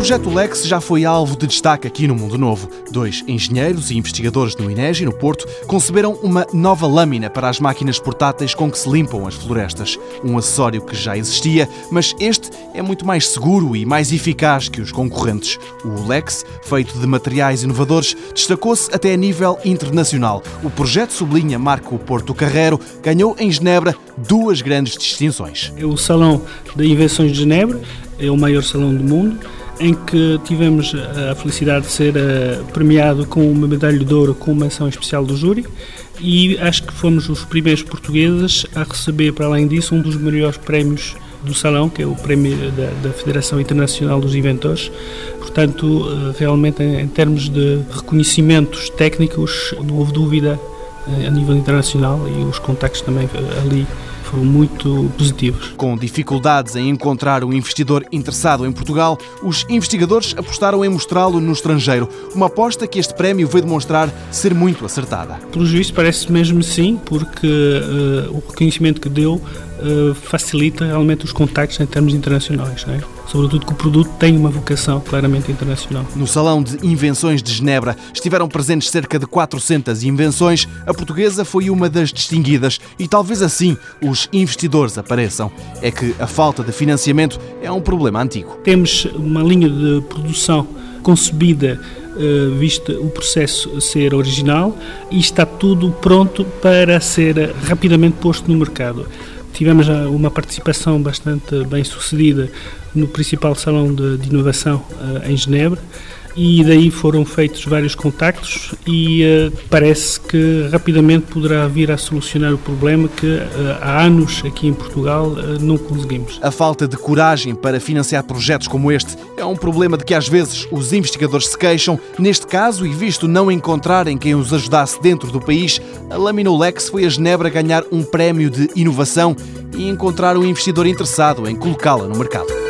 projeto Lex já foi alvo de destaque aqui no Mundo Novo. Dois engenheiros e investigadores no INEGI, no Porto, conceberam uma nova lâmina para as máquinas portáteis com que se limpam as florestas. Um acessório que já existia, mas este é muito mais seguro e mais eficaz que os concorrentes. O Lex, feito de materiais inovadores, destacou-se até a nível internacional. O projeto sublinha Marco Porto Carrero ganhou em Genebra duas grandes distinções. É o Salão de Invenções de Genebra, é o maior salão do mundo em que tivemos a felicidade de ser uh, premiado com uma medalha de ouro com uma menção especial do júri e acho que fomos os primeiros portugueses a receber, para além disso, um dos maiores prémios do salão, que é o prémio da, da Federação Internacional dos Inventores. Portanto, uh, realmente, em, em, termos de reconhecimentos técnicos, não houve dúvida uh, a nível internacional e os contactos também ali foram muito positivos. Com dificuldades em encontrar um investidor interessado em Portugal, os investigadores apostaram em mostrá-lo no estrangeiro. Uma aposta que este prémio veio demonstrar ser muito acertada. Pelo juízo, parece mesmo sim, porque uh, o reconhecimento que deu uh, facilita realmente os contactos em termos internacionais. Não é? Sobretudo que o produto tem uma vocação claramente internacional. No Salão de Invenções de Genebra estiveram presentes cerca de 400 invenções. A portuguesa foi uma das distinguidas e talvez assim os investidores apareçam. É que a falta de financiamento é um problema antigo. Temos uma linha de produção concebida Uh, visto o processo ser original e está tudo pronto para ser rapidamente posto no mercado. Tivemos uma participação bastante bem sucedida no principal salão de, de inovação uh, em Genebra e daí foram feitos vários contactos e uh, parece que rapidamente poderá vir a solucionar o problema que uh, há anos aqui em Portugal uh, não conseguimos. A falta de coragem para financiar projetos como este é um problema de que às vezes os investigadores se queixam. Neste caso, e visto não encontrarem quem os ajudasse dentro do país, a Laminolex foi a Genebra ganhar um prémio de inovação e encontrar um investidor interessado em colocá-la no mercado.